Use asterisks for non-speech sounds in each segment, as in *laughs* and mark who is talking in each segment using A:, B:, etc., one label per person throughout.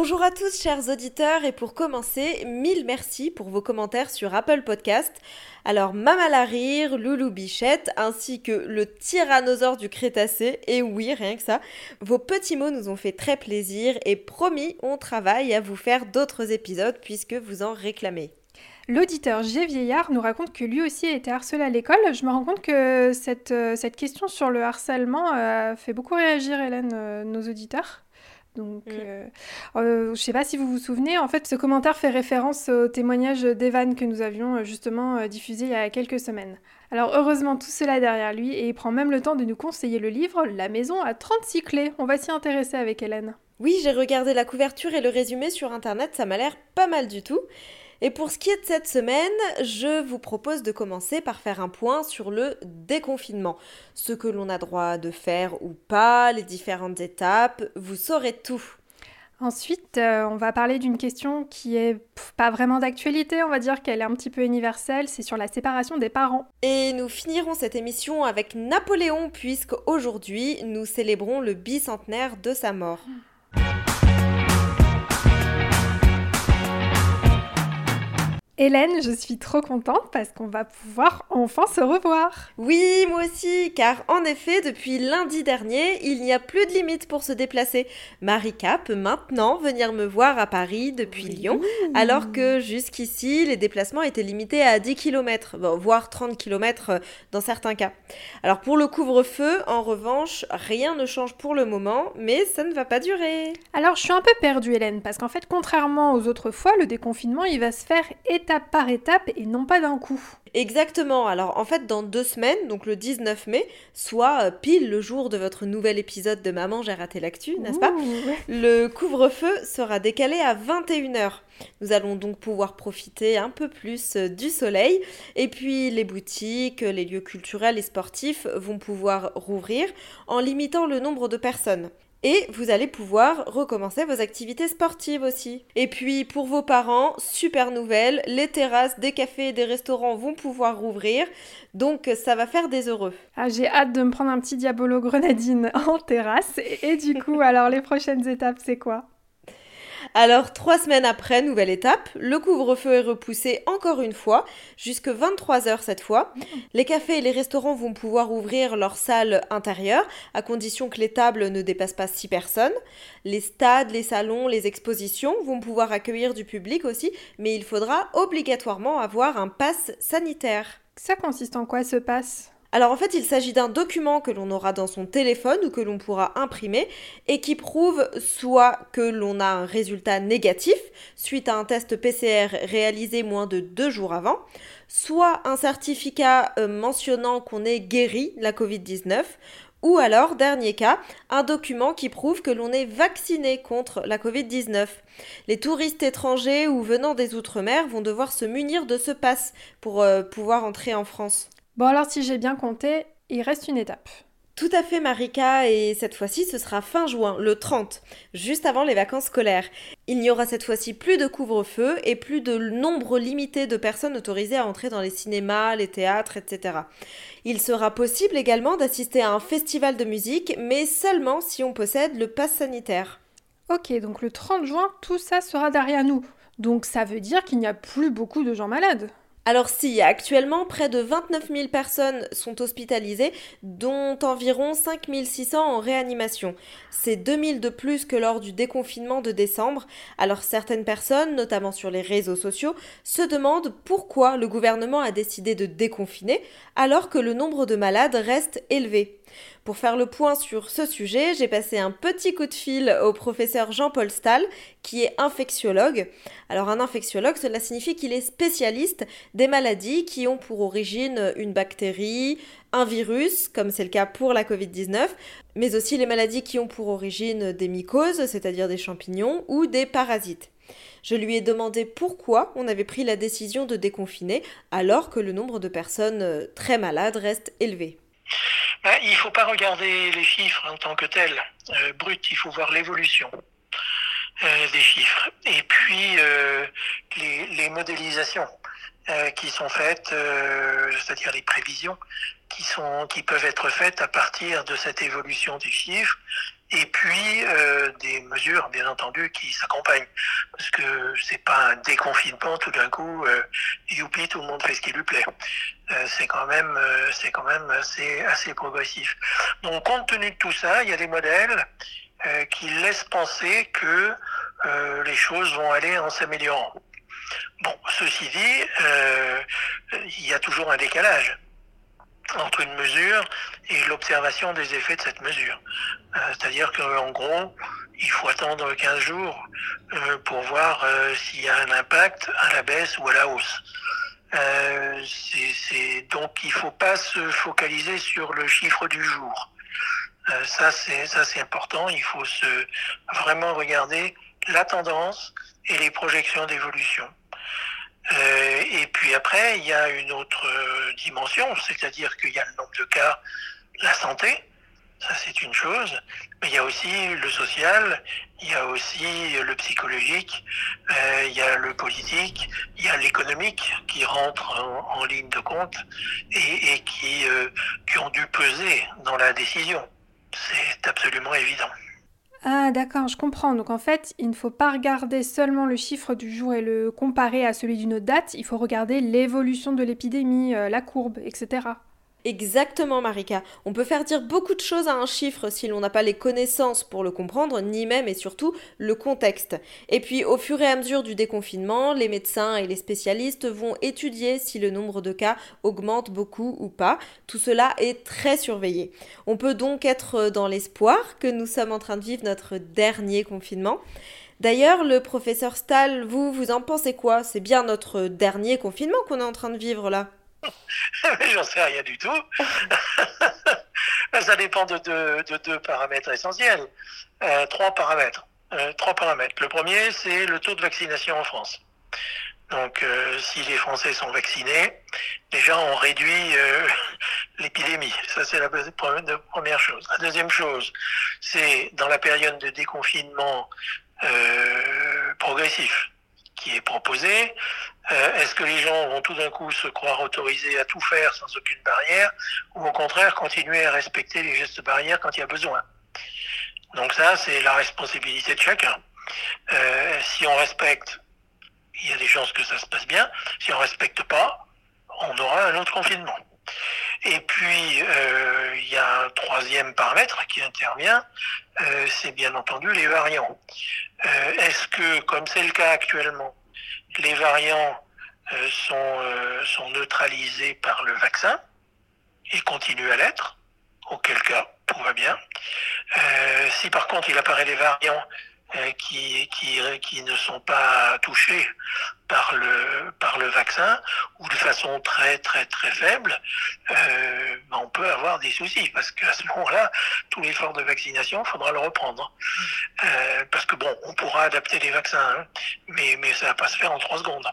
A: Bonjour à tous chers auditeurs et pour commencer, mille merci pour vos commentaires sur Apple Podcast. Alors Mama la rire, Loulou Bichette ainsi que le tyrannosaure du Crétacé, et oui rien que ça, vos petits mots nous ont fait très plaisir et promis on travaille à vous faire d'autres épisodes puisque vous en réclamez.
B: L'auditeur G. Vieillard nous raconte que lui aussi a été harcelé à l'école. Je me rends compte que cette, euh, cette question sur le harcèlement a fait beaucoup réagir, Hélène, euh, nos auditeurs. Donc, mm. euh, euh, je ne sais pas si vous vous souvenez, en fait, ce commentaire fait référence au témoignage d'Evan que nous avions euh, justement diffusé il y a quelques semaines. Alors, heureusement, tout cela est derrière lui et il prend même le temps de nous conseiller le livre La maison à 36 clés. On va s'y intéresser avec Hélène.
A: Oui, j'ai regardé la couverture et le résumé sur internet, ça m'a l'air pas mal du tout. Et pour ce qui est de cette semaine, je vous propose de commencer par faire un point sur le déconfinement. Ce que l'on a droit de faire ou pas, les différentes étapes, vous saurez tout.
B: Ensuite, euh, on va parler d'une question qui est pas vraiment d'actualité, on va dire qu'elle est un petit peu universelle, c'est sur la séparation des parents.
A: Et nous finirons cette émission avec Napoléon, puisque aujourd'hui nous célébrons le bicentenaire de sa mort.
B: Hélène, je suis trop contente parce qu'on va pouvoir enfin se revoir.
A: Oui, moi aussi, car en effet, depuis lundi dernier, il n'y a plus de limite pour se déplacer. Marika peut maintenant venir me voir à Paris depuis Lyon, alors que jusqu'ici, les déplacements étaient limités à 10 km, voire 30 km euh, dans certains cas. Alors pour le couvre-feu, en revanche, rien ne change pour le moment, mais ça ne va pas durer.
B: Alors je suis un peu perdue, Hélène, parce qu'en fait, contrairement aux autres fois, le déconfinement, il va se faire étape étape par étape et non pas d'un coup.
A: Exactement. Alors en fait, dans deux semaines, donc le 19 mai, soit euh, pile le jour de votre nouvel épisode de Maman, j'ai raté l'actu, n'est-ce pas? Le couvre-feu sera décalé à 21h. Nous allons donc pouvoir profiter un peu plus euh, du soleil. Et puis les boutiques, les lieux culturels et sportifs vont pouvoir rouvrir en limitant le nombre de personnes. Et vous allez pouvoir recommencer vos activités sportives aussi. Et puis pour vos parents, super nouvelle, les terrasses des cafés et des restaurants vont pouvoir rouvrir. Donc ça va faire des heureux.
B: Ah, j'ai hâte de me prendre un petit diabolo grenadine *laughs* en terrasse. Et, et du coup, alors les prochaines étapes, c'est quoi?
A: Alors, trois semaines après, nouvelle étape, le couvre-feu est repoussé encore une fois, jusque 23h cette fois. Les cafés et les restaurants vont pouvoir ouvrir leurs salles intérieures, à condition que les tables ne dépassent pas 6 personnes. Les stades, les salons, les expositions vont pouvoir accueillir du public aussi, mais il faudra obligatoirement avoir un pass sanitaire.
B: Ça consiste en quoi ce pass?
A: Alors en fait, il s'agit d'un document que l'on aura dans son téléphone ou que l'on pourra imprimer et qui prouve soit que l'on a un résultat négatif suite à un test PCR réalisé moins de deux jours avant, soit un certificat euh, mentionnant qu'on est guéri la Covid-19, ou alors, dernier cas, un document qui prouve que l'on est vacciné contre la Covid-19. Les touristes étrangers ou venant des Outre-mer vont devoir se munir de ce pass pour euh, pouvoir entrer en France.
B: Bon alors si j'ai bien compté, il reste une étape.
A: Tout à fait Marika, et cette fois-ci ce sera fin juin, le 30, juste avant les vacances scolaires. Il n'y aura cette fois-ci plus de couvre-feu et plus de nombre limité de personnes autorisées à entrer dans les cinémas, les théâtres, etc. Il sera possible également d'assister à un festival de musique, mais seulement si on possède le pass sanitaire.
B: Ok, donc le 30 juin, tout ça sera derrière nous. Donc ça veut dire qu'il n'y a plus beaucoup de gens malades.
A: Alors si, actuellement, près de 29 000 personnes sont hospitalisées, dont environ 5 600 en réanimation. C'est 2000 de plus que lors du déconfinement de décembre. Alors certaines personnes, notamment sur les réseaux sociaux, se demandent pourquoi le gouvernement a décidé de déconfiner alors que le nombre de malades reste élevé. Pour faire le point sur ce sujet, j'ai passé un petit coup de fil au professeur Jean-Paul Stahl, qui est infectiologue. Alors un infectiologue, cela signifie qu'il est spécialiste des maladies qui ont pour origine une bactérie, un virus, comme c'est le cas pour la Covid-19, mais aussi les maladies qui ont pour origine des mycoses, c'est-à-dire des champignons, ou des parasites. Je lui ai demandé pourquoi on avait pris la décision de déconfiner alors que le nombre de personnes euh, très malades reste élevé.
C: Il ne faut pas regarder les chiffres en tant que tels, euh, brut, il faut voir l'évolution euh, des chiffres. Et puis les, modélisations qui sont faites, c'est-à-dire les prévisions qui, sont, qui peuvent être faites à partir de cette évolution des chiffres et puis euh, des mesures bien entendu qui s'accompagnent. Parce que c'est pas un déconfinement tout d'un coup euh, youpi tout le monde fait ce qui lui plaît. Euh, c'est quand même euh, c'est quand même assez assez progressif. Donc compte tenu de tout ça il y a des modèles euh, qui laissent penser que les choses vont aller en s'améliorant. Bon ceci dit il y a toujours un décalage entre une mesure et l'observation des effets de cette mesure. Euh, c'est-à-dire qu'en gros, il faut attendre 15 jours euh, pour voir euh, s'il y a un impact à la baisse ou à la hausse. c'est, donc il ne faut pas se focaliser sur le chiffre du jour. ça, c'est, ça, c'est important. Il faut se, vraiment regarder la tendance et les projections d'évolution. Euh, et puis après, il y a une autre euh, dimension, c'est-à-dire qu'il y a le nombre de cas, la santé, ça c'est une chose, mais il y a aussi le social, il y a aussi le psychologique, euh, il y a le politique, il y a l'économique qui rentre en, ligne de compte et, et qui, qui ont dû peser dans la décision. C'est absolument évident.
B: Ah d'accord, je comprends. Donc en fait, il ne faut pas regarder seulement le chiffre du jour et le comparer à celui d'une date, il faut regarder l'évolution de l'épidémie, euh, la courbe, etc.
A: Exactement, Marika. On peut faire dire beaucoup de choses à un chiffre si l'on n'a pas les connaissances pour le comprendre, ni même et surtout le contexte. Et puis, au fur et à mesure du déconfinement, les médecins et les spécialistes vont étudier si le nombre de cas augmente beaucoup ou pas. Tout cela est très surveillé. On peut donc être dans l'espoir que nous sommes en train de vivre notre dernier confinement. D'ailleurs, le professeur Stahl, vous, vous en pensez quoi? C'est bien notre dernier confinement qu'on est en train de vivre là *laughs*
C: J'en sais rien du tout. *laughs* Ça dépend de deux, paramètres essentiels. Euh, trois paramètres. Euh, trois paramètres. Le premier, c'est le taux de vaccination en France. Donc, euh, si les Français sont vaccinés, déjà on réduit *laughs* l'épidémie. Ça, c'est la première chose. La deuxième chose, c'est dans la période de déconfinement progressif qui est proposé, euh, est-ce que les gens vont tout d'un coup se croire autorisés à tout faire sans aucune barrière, ou au contraire continuer à respecter les gestes barrières quand il y a besoin? Donc ça, c'est la responsabilité de chacun. Euh, si on respecte, il y a des chances que ça se passe bien. Si on respecte pas, on aura un autre confinement. Et puis, euh, il y a un troisième paramètre qui intervient, c'est bien entendu les variants. Est-ce que, comme c'est le cas actuellement, les variants euh, sont, euh, sont neutralisés par le vaccin et continuent à l'être, auquel cas tout va bien. Euh, si par contre il apparaît des variants qui, qui, qui ne sont pas touchés par le, par le vaccin ou de façon très très très faible, euh, on peut avoir des soucis parce qu'à ce moment-là, tout l'effort de vaccination, il faudra le reprendre. Euh, parce que bon, on pourra adapter les vaccins, hein, mais, mais ça va pas se faire en trois secondes.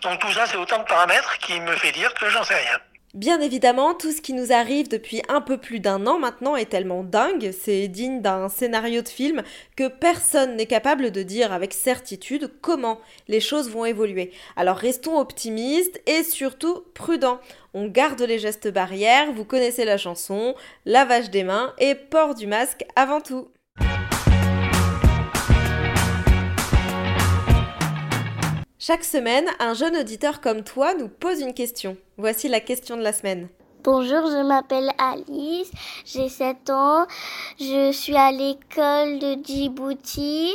C: Donc tout ça, c'est autant de paramètres qui me fait dire que j'en sais rien.
A: Bien évidemment, tout ce qui nous arrive depuis un peu plus d'un an maintenant est tellement dingue, c'est digne d'un scénario de film, que personne n'est capable de dire avec certitude comment les choses vont évoluer. Alors restons optimistes et surtout prudents. On garde les gestes barrières, vous connaissez la chanson, lavage des mains et port du masque avant tout. Chaque semaine, un jeune auditeur comme toi nous pose une question. Voici la question de la semaine.
D: Bonjour, je m'appelle Alice, j'ai 7 ans, je suis à l'école de Djibouti,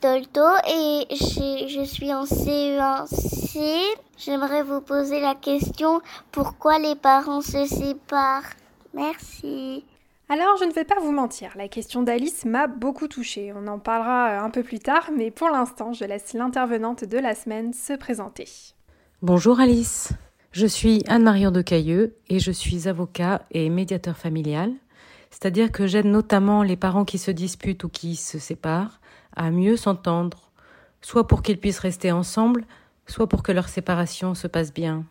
D: Dolto, et je suis en CE1C. J'aimerais vous poser la question pourquoi les parents se séparent? Merci.
B: Alors, je ne vais pas vous mentir, la question d'Alice m'a beaucoup touchée. On en parlera un peu plus tard, mais pour l'instant, je laisse l'intervenante de la semaine se présenter.
E: Bonjour Alice. Je suis Anne-Marion de Cailleux et je suis avocat et médiateur familial, c'est-à-dire que j'aide notamment les parents qui se disputent ou qui se séparent à mieux s'entendre, soit pour qu'ils puissent rester ensemble, soit pour que leur séparation se passe bien.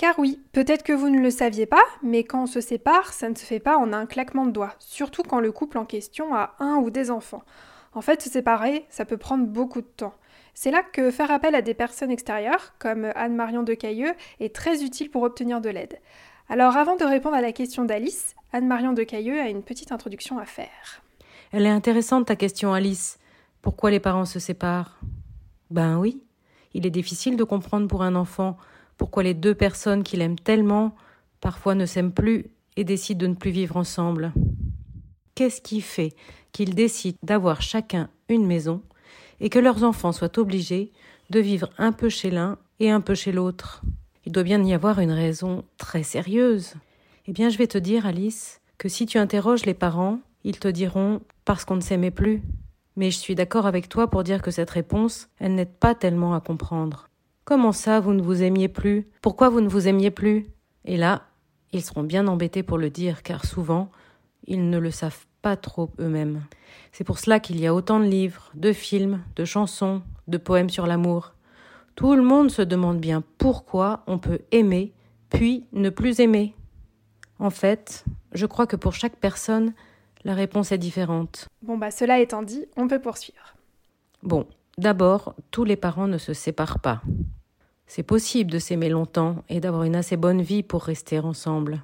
B: Car oui, peut-être que vous ne le saviez pas, mais quand on se sépare, ça ne se fait pas en un claquement de doigts, surtout quand le couple en question a un ou des enfants. En fait, se séparer, ça peut prendre beaucoup de temps. C'est là que faire appel à des personnes extérieures, comme Anne-Marion de Cailleux, est très utile pour obtenir de l'aide. Alors avant de répondre à la question d'Alice, Anne-Marion de Cailleux a une petite introduction à faire.
E: Elle est intéressante ta question Alice. Pourquoi les parents se séparent? Ben oui, il est difficile de comprendre pour un enfant pourquoi les deux personnes qu'il aime tellement parfois ne s'aiment plus et décident de ne plus vivre ensemble. Qu'est-ce qui fait qu'ils décident d'avoir chacun une maison et que leurs enfants soient obligés de vivre un peu chez l'un et un peu chez l'autre? Il doit bien y avoir une raison très sérieuse. Eh bien, je vais te dire, Alice, que si tu interroges les parents, ils te diront parce qu'on ne s'aimait plus. Mais je suis d'accord avec toi pour dire que cette réponse, elle n'aide pas tellement à comprendre. Comment ça, vous ne vous aimiez plus? Pourquoi vous ne vous aimiez plus? Et là, ils seront bien embêtés pour le dire, car souvent, ils ne le savent pas trop eux-mêmes. C'est pour cela qu'il y a autant de livres, de films, de chansons, de poèmes sur l'amour. Tout le monde se demande bien pourquoi on peut aimer, puis ne plus aimer. En fait, je crois que pour chaque personne, la réponse est différente.
B: Bon bah cela étant dit, on peut poursuivre.
E: Bon, d'abord, tous les parents ne se séparent pas. C'est possible de s'aimer longtemps et d'avoir une assez bonne vie pour rester ensemble.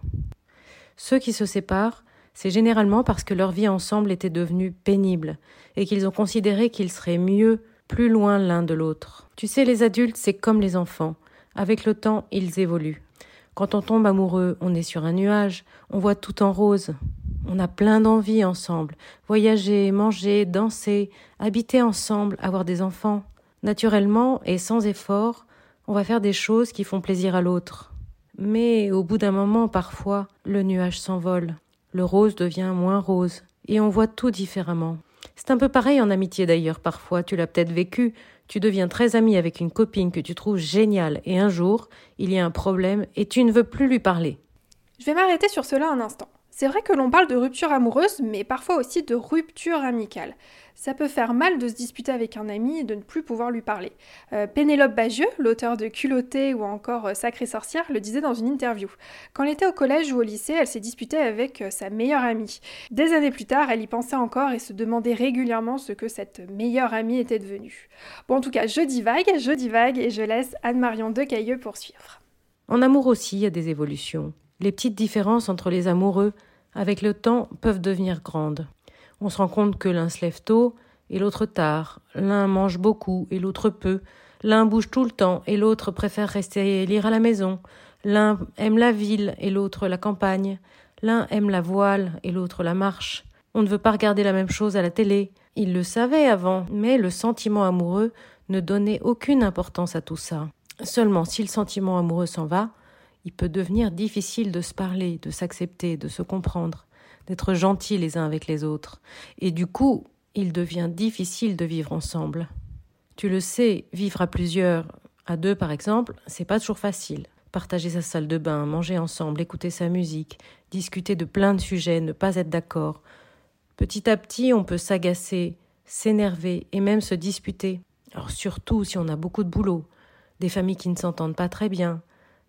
E: Ceux qui se séparent, c'est généralement parce que leur vie ensemble était devenue pénible et qu'ils ont considéré qu'ils seraient mieux plus loin l'un de l'autre. Tu sais, les adultes, c'est comme les enfants. Avec le temps, ils évoluent. Quand on tombe amoureux, on est sur un nuage, on voit tout en rose. On a plein d'envies ensemble. Voyager, manger, danser, habiter ensemble, avoir des enfants. Naturellement et sans effort, on va faire des choses qui font plaisir à l'autre. Mais au bout d'un moment, parfois, le nuage s'envole, le rose devient moins rose, et on voit tout différemment. C'est un peu pareil en amitié d'ailleurs, parfois, tu l'as peut-être vécu, tu deviens très ami avec une copine que tu trouves géniale, et un jour, il y a un problème, et tu ne veux plus lui parler.
B: Je vais m'arrêter sur cela un instant. C'est vrai que l'on parle de rupture amoureuse, mais parfois aussi de rupture amicale. Ça peut faire mal de se disputer avec un ami et de ne plus pouvoir lui parler. Euh, Pénélope Bagieux, l'auteur de Culotté ou encore euh, Sacrée sorcière, le disait dans une interview. Quand elle était au collège ou au lycée, elle s'est disputée avec euh, sa meilleure amie. Des années plus tard, elle y pensait encore et se demandait régulièrement ce que cette meilleure amie était devenue. Bon, en tout cas, je divague, je divague et je laisse Anne-Marion Decailleux poursuivre.
E: En amour aussi, il y a des évolutions. Les petites différences entre les amoureux, avec le temps, peuvent devenir grandes. On se rend compte que l'un se lève tôt et l'autre tard, l'un mange beaucoup et l'autre peu, l'un bouge tout le temps et l'autre préfère rester lire à la maison, l'un aime la ville et l'autre la campagne, l'un aime la voile et l'autre la marche. On ne veut pas regarder la même chose à la télé. Il le savait avant, mais le sentiment amoureux ne donnait aucune importance à tout ça. Seulement si le sentiment amoureux s'en va, il peut devenir difficile de se parler, de s'accepter, de se comprendre, d'être gentils les uns avec les autres. Et du coup, il devient difficile de vivre ensemble. Tu le sais, vivre à plusieurs, à deux par exemple, c'est pas toujours facile. Partager sa salle de bain, manger ensemble, écouter sa musique, discuter de plein de sujets, ne pas être d'accord. Petit à petit, on peut s'agacer, s'énerver et même se disputer. Alors surtout si on a beaucoup de boulot, des familles qui ne s'entendent pas très bien,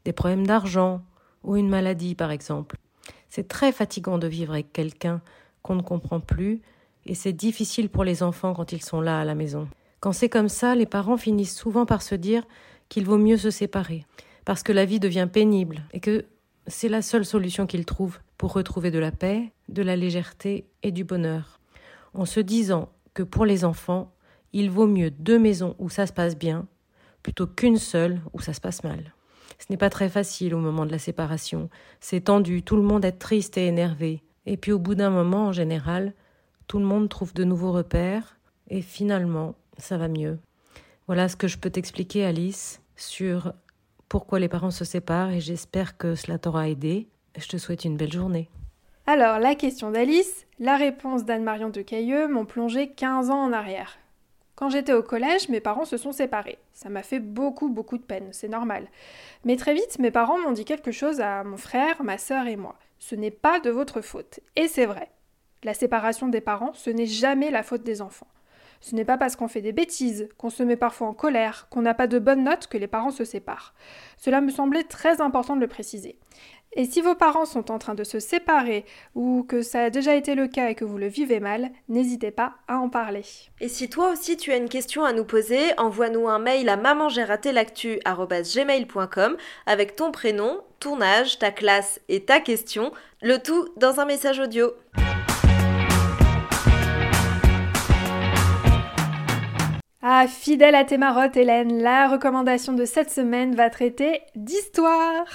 E: des problèmes d'argent ou une maladie par exemple. C'est très fatigant de vivre avec quelqu'un qu'on ne comprend plus et c'est difficile pour les enfants quand ils sont là à la maison. Quand c'est comme ça, les parents finissent souvent par se dire qu'il vaut mieux se séparer parce que la vie devient pénible et que c'est la seule solution qu'ils trouvent pour retrouver de la paix, de la légèreté et du bonheur. En se disant que pour les enfants, il vaut mieux deux maisons où ça se passe bien plutôt qu'une seule où ça se passe mal. Ce n'est pas très facile au moment de la séparation. C'est tendu, tout le monde est triste et énervé. Et puis au bout d'un moment, en général, tout le monde trouve de nouveaux repères et finalement, ça va mieux. Voilà ce que je peux t'expliquer, Alice, sur pourquoi les parents se séparent et j'espère que cela t'aura aidé. Je te souhaite une belle journée.
B: Alors, la question d'Alice, la réponse d'Anne-Marion de Cailleux m'ont plongé 15 ans en arrière. Quand j'étais au collège, mes parents se sont séparés. Ça m'a fait beaucoup, beaucoup de peine, c'est normal. Mais très vite, mes parents m'ont dit quelque chose à mon frère, ma sœur et moi. Ce n'est pas de votre faute. Et c'est vrai. La séparation des parents, ce n'est jamais la faute des enfants. Ce n'est pas parce qu'on fait des bêtises, qu'on se met parfois en colère, qu'on n'a pas de bonnes notes que les parents se séparent. Cela me semblait très important de le préciser. Et si vos parents sont en train de se séparer ou que ça a déjà été le cas et que vous le vivez mal, n'hésitez pas à en parler.
A: Et si toi aussi tu as une question à nous poser, envoie-nous un mail à mamangeraté-l'actu@gmail.com avec ton prénom, ton âge, ta classe et ta question, le tout dans un message audio.
B: Ah, fidèle à tes marottes, Hélène, la recommandation de cette semaine va traiter d'histoire.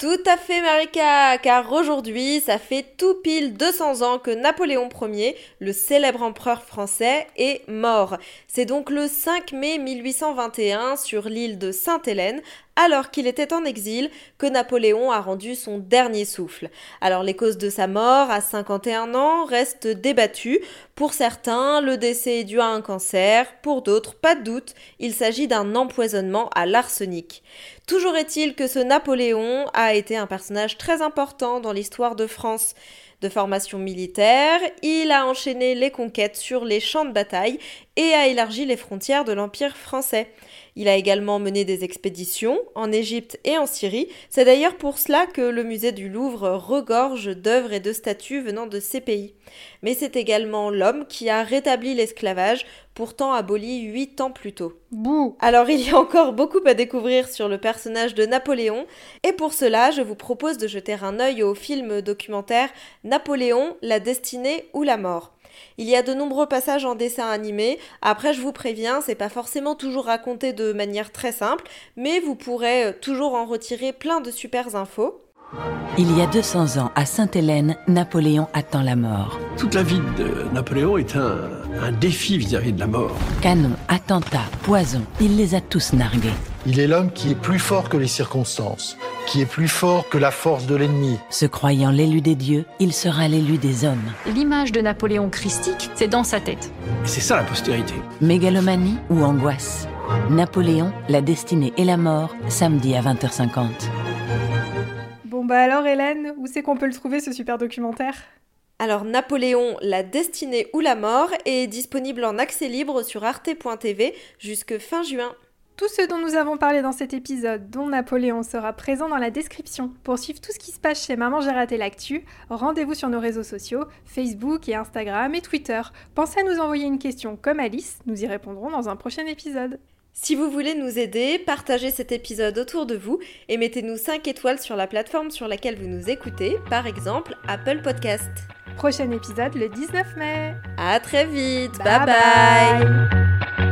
A: Tout à fait Marika, car aujourd'hui, ça fait tout pile 200 ans que Napoléon Ier, le célèbre empereur français, est mort. C'est donc le 5 mai 1821 sur l'île de Sainte-Hélène, alors qu'il était en exil, que Napoléon a rendu son dernier souffle. Alors les causes de sa mort à 51 ans restent débattues. Pour certains, le décès est dû à un cancer, pour d'autres, pas de doute, il s'agit d'un empoisonnement à l'arsenic. Toujours est-il que ce Napoléon a été un personnage très important dans l'histoire de France de formation militaire, il a enchaîné les conquêtes sur les champs de bataille et a élargi les frontières de l'Empire français. Il a également mené des expéditions en Égypte et en Syrie. C'est d'ailleurs pour cela que le musée du Louvre regorge d'œuvres et de statues venant de ces pays. Mais c'est également l'homme qui a rétabli l'esclavage, pourtant aboli huit ans plus tôt.
B: Bouh
A: Alors il y a encore beaucoup à découvrir sur le personnage de Napoléon, et pour cela je vous propose de jeter un œil au film documentaire Napoléon, la destinée ou la mort. Il y a de nombreux passages en dessin animé. Après, je vous préviens, c'est pas forcément toujours raconté de manière très simple, mais vous pourrez euh, toujours en retirer plein de super infos.
F: Il y a 200 ans, à Sainte-Hélène, Napoléon attend la mort.
G: Toute la vie de Napoléon est un, un défi vis-à-vis de la mort.
F: Canon, attentats, poison, il les a tous nargués.
H: Il est l'homme qui est plus fort que les circonstances, qui est plus fort que la force de l'ennemi.
F: Se croyant l'élu des dieux, il sera l'élu des hommes.
I: L'image de Napoléon christique, c'est dans sa tête.
G: Et c'est ça la postérité.
F: Mégalomanie ou angoisse Napoléon, la destinée et la mort, samedi à 20h50.
B: Bon bah alors Hélène, où c'est qu'on peut le trouver ce super documentaire?
A: Alors Napoléon, la destinée ou la mort est disponible en accès libre sur arte.tv jusque fin juin.
B: Tout ce dont nous avons parlé dans cet épisode, dont Napoléon sera présent dans la description. Pour suivre tout ce qui se passe chez Maman J'ai raté l'actu, rendez-vous sur nos réseaux sociaux, Facebook et Instagram et Twitter. Pensez à nous envoyer une question comme Alice, nous y répondrons dans un prochain épisode.
A: Si vous voulez nous aider, partagez cet épisode autour de vous et mettez-nous 5 étoiles sur la plateforme sur laquelle vous nous écoutez, par exemple Apple Podcast.
B: Prochain épisode le 19 mai.
A: À très vite,
B: Bye
A: bye. bye.
B: bye.